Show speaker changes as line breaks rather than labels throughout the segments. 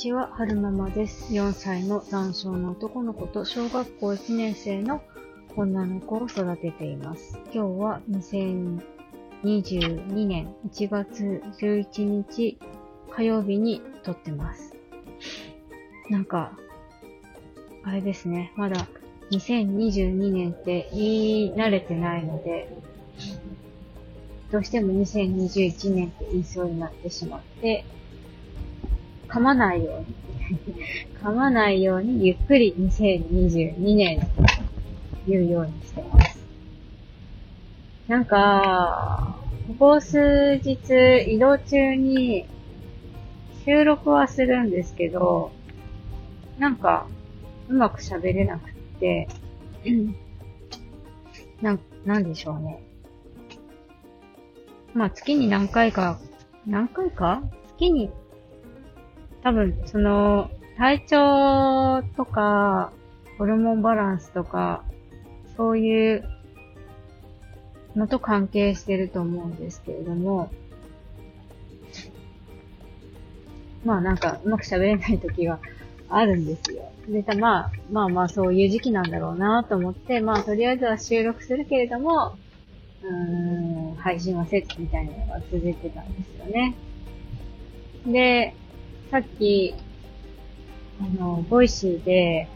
ちは、はるままです。4歳の男性の男の子と小学校1年生の女の子を育てています。今日は2022年1月11日火曜日に撮ってます。なんか、あれですね、まだ2022年って言い慣れてないので、どうしても2021年って言いそうになってしまって、噛まないように噛まないようにゆっくり2022年言うようにしてます。なんか、ここ数日移動中に収録はするんですけど、なんか、うまく喋れなくって、なん、なんでしょうね。まあ月に何回か、何回か？月に多分、その、体調とか、ホルモンバランスとか、そういうのと関係してると思うんですけれども、まあなんか、うまく喋れない時があるんですよ。で、たまあ、まあまあそういう時期なんだろうなと思って、まあとりあえずは収録するけれども、うーん、配信はせずみたいなのが続いてたんですよね。で、さっき、あの、 Voicy で、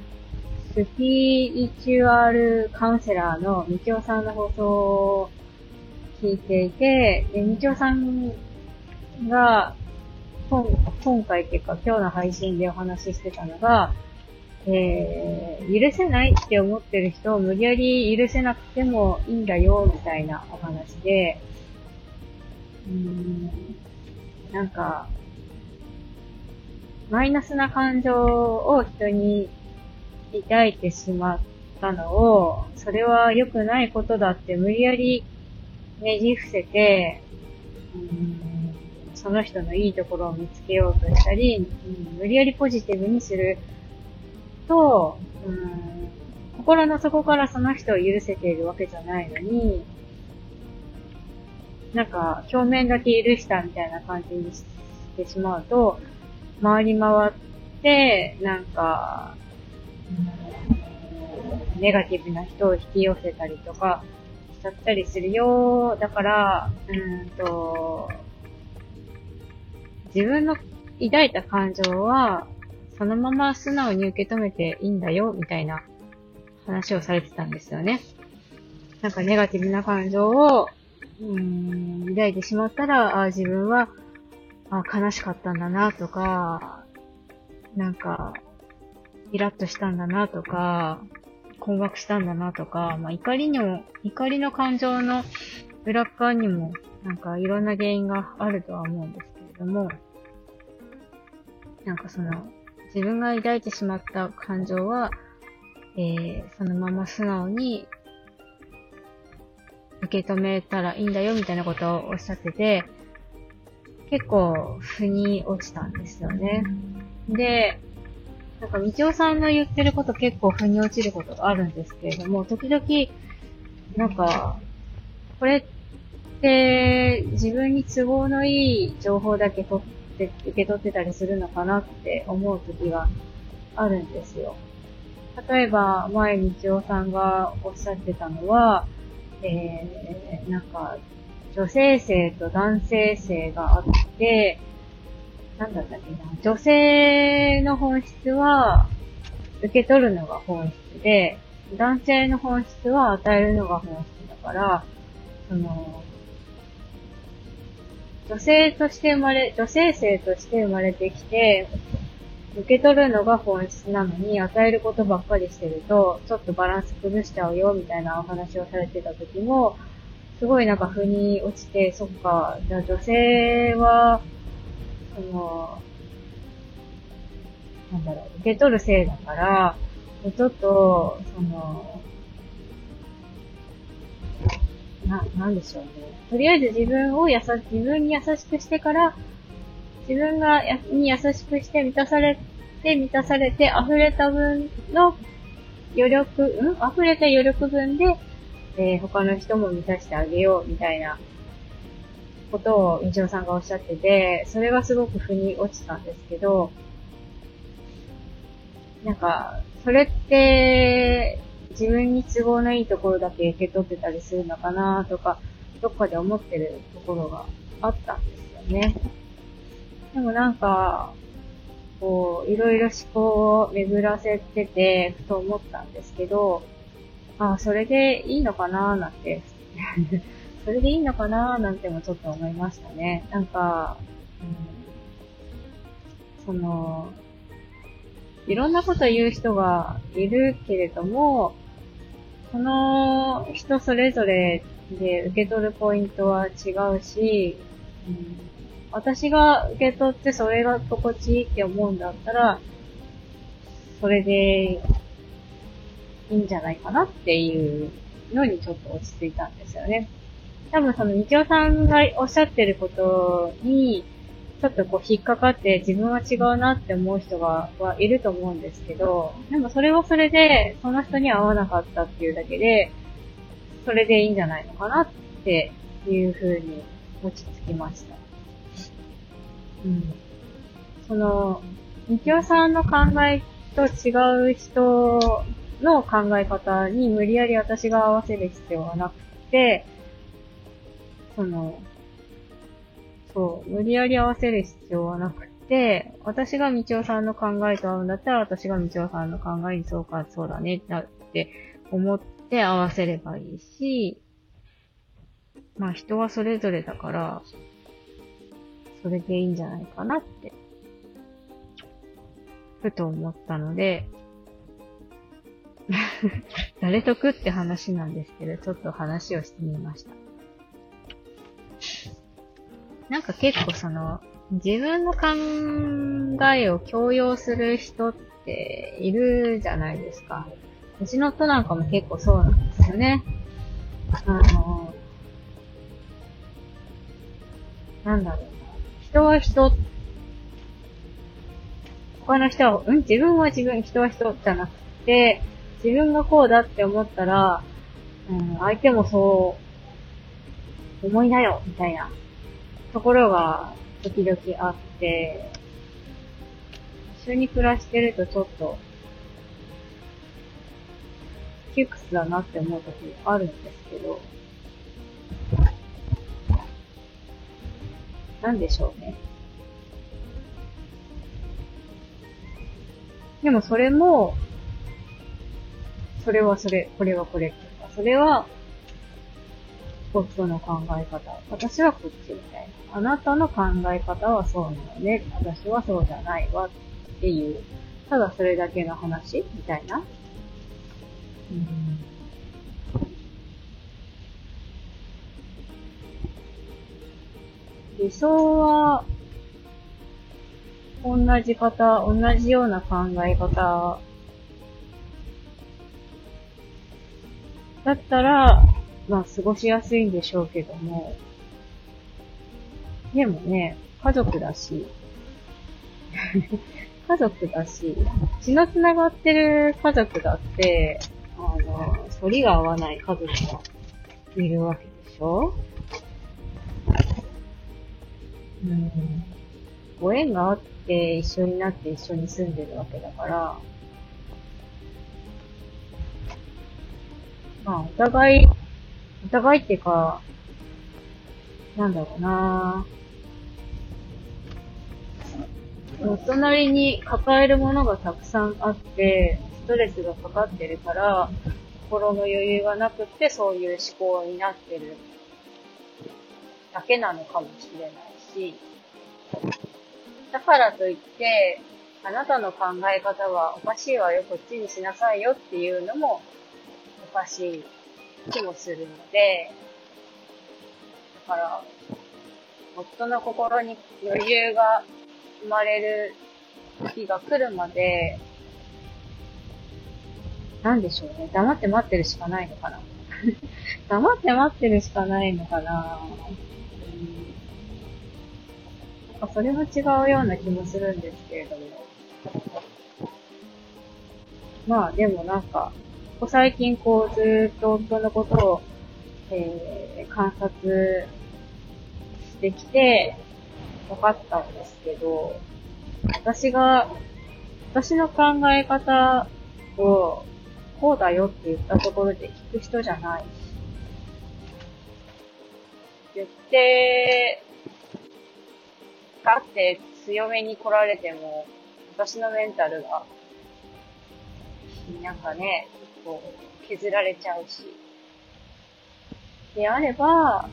スピリチュアルカウンセラーのみきおさんの放送を聞いていて、で、みきおさんが、今回っていうか今日の配信でお話ししてたのが、えー、許せないって思ってる人を無理やり許せなくてもいいんだよ、みたいなお話で、うーん、なんか、マイナスな感情を人に抱いてしまったのを、それは良くないことだって無理やりねじ伏せて、うんその人のいいところを見つけようとしたり、うん、無理やりポジティブにすると、うん、心の底からその人を許せているわけじゃないのに、なんか表面だけ許したみたいな感じにしてしまうと、回り回って、なんか、ネガティブな人を引き寄せたりとかしちゃったりするよ。だから、うんと、自分の抱いた感情は、そのまま素直に受け止めていいんだよ、みたいな話をされてたんですよね。なんかネガティブな感情を、うん、抱いてしまったら、あ自分はあ、悲しかったんだなとか、なんか、イラッとしたんだなとか、困惑したんだなとか、まあ、怒りにも、怒りの感情の裏側にも、なんかいろんな原因があるとは思うんですけれども、なんかその、自分が抱いてしまった感情は、えー、そのまま素直に受け止めたらいいんだよみたいなことをおっしゃってて、結構、腑に落ちたんですよね。で、なんか、みちおさんの言ってること結構腑に落ちることがあるんですけれども、時々、なんか、これって、自分に都合のいい情報だけ取って、受け取ってたりするのかなって思う時があるんですよ。例えば、前みちおさんがおっしゃってたのは、えー、なんか、女性性と男性性があって、なんだったっけな、女性の本質は受け取るのが本質で、男性の本質は与えるのが本質だから、その、女性として生まれ、女性性として生まれてきて、受け取るのが本質なのに、与えることばっかりしてると、ちょっとバランス崩しちゃうよ、みたいなお話をされてた時も、すごいなんか腑に落ちて、そっか、じゃあ女性は、その、なんだろう、受け取るせいだから、ちょっと、その、な、なんでしょうね。とりあえず自分をやさ、自分に優しくしてから、自分がやに優しくして満たされて、満たされて、溢れた分の余力、うん？溢れた余力分で、え、他の人も満たしてあげようみたいなことをみちおさんがおっしゃってて、それがすごく腑に落ちたんですけど、なんか、それって、自分に都合のいいところだけ受け取ってたりするのかなとか、どっかで思ってるところがあったんですよね。でもなんか、こう、いろいろ思考を巡らせてて、ふと思ったんですけど、あ、それでいいのかななんて それでいいのかななんてもちょっと思いましたね。なんか、うん、その、いろんなこと言う人がいるけれども、その人それぞれで受け取るポイントは違うし、うん、私が受け取ってそれが心地いいって思うんだったら、それでいいんじゃないかなっていうのにちょっと落ち着いたんですよね。多分その、みちおさんがおっしゃってることに、ちょっとこう引っかかって自分は違うなって思う人がはいると思うんですけど、でもそれはそれで、その人に合わなかったっていうだけで、それでいいんじゃないのかなっていう風に落ち着きました。うん。その、みきおさんの考えと違う人の考え方に無理やり私が合わせる必要はなくて、その、そう、無理やり合わせる必要はなくて、私がみちおさんの考えと合うんだったら、私がみちおさんの考えにそうか、そうだね、って思って合わせればいいし、まあ人はそれぞれだから、それでいいんじゃないかなって、ふと思ったので、誰得って話なんですけど、ちょっと話をしてみました。なんか結構その、自分の考えを強要する人っているじゃないですか。うちの夫なんかも結構そうなんですよね。あの、なんだろうな。人は人、他の人は、うん、自分は自分、人は人じゃなくて、自分がこうだって思ったら、うん、相手もそう思いなよ、みたいなところが時々あって、一緒に暮らしてるとちょっと、窮屈だなって思う時あるんですけど、なんでしょうね。でもそれも、それはそれ、これはこれっていうか、それは夫の考え方。私はこっちみたいな。あなたの考え方はそうなのね。私はそうじゃないわっていう。ただそれだけの話みたいな。うん、理想は、同じ方、同じような考え方だったら、まあ、過ごしやすいんでしょうけども、でもね、家族だし、家族だし、血の繋がってる家族だって、あの、反りが合わない家族がいるわけでしょ。うん。ご縁があって一緒になって一緒に住んでるわけだから、まあ、お互いお互いっていうか、なんだろうな。お隣に抱えるものがたくさんあって、ストレスがかかってるから、心の余裕がなくってそういう思考になってるだけなのかもしれないし、だからといって、あなたの考え方はおかしいわよ、こっちにしなさいよっていうのもおかしい気もするので、だから、夫の心に余裕が生まれる日が来るまで、なんでしょうね。黙って待ってるしかないのかな。黙って待ってるしかないのかな。なんかそれも違うような気もするんですけれども。まあでもなんか、こ最近こうずっと夫のことを、えー、観察してきて分かったんですけど、私が私の考え方を、こうだよって言ったところで聞く人じゃないし。言って、ガって強めに来られても、私のメンタルが、なんかね、こう、削られちゃうし。であれば、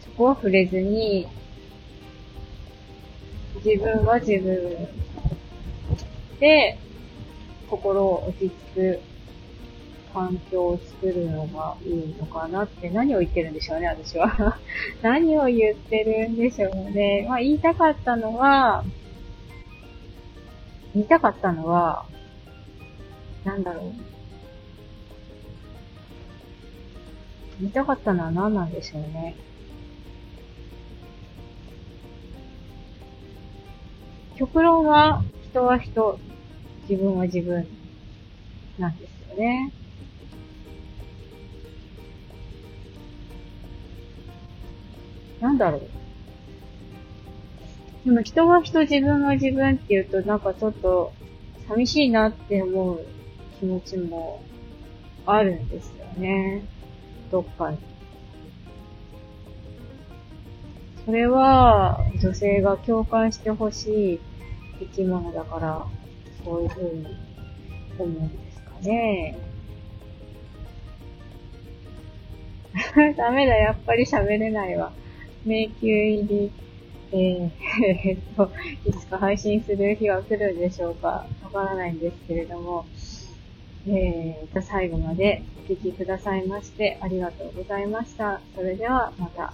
そこは触れずに、自分は自分で、心を落ち着く環境を作るのがいいのかなって何を言ってるんでしょうね、私は。何を言ってるんでしょうね。まあ言いたかったのは、言いたかったのは、なんだろう。言いたかったのは何なんでしょうね。極論は、人は人、自分は自分、なんですよね。なんだろう。でも人は人、自分は自分って言うとなんかちょっと寂しいなって思う気持ちもあるんですよね。どっかに。それは女性が共感してほしい生き物だから、そういうふうに思うんですかね。ダメだ、やっぱり喋れないわ。迷宮入り、えー、えー、と、いつか配信する日は来るんでしょうかわからないんですけれども、えー、と、最後までお聴きくださいまして、ありがとうございました。それでは、また。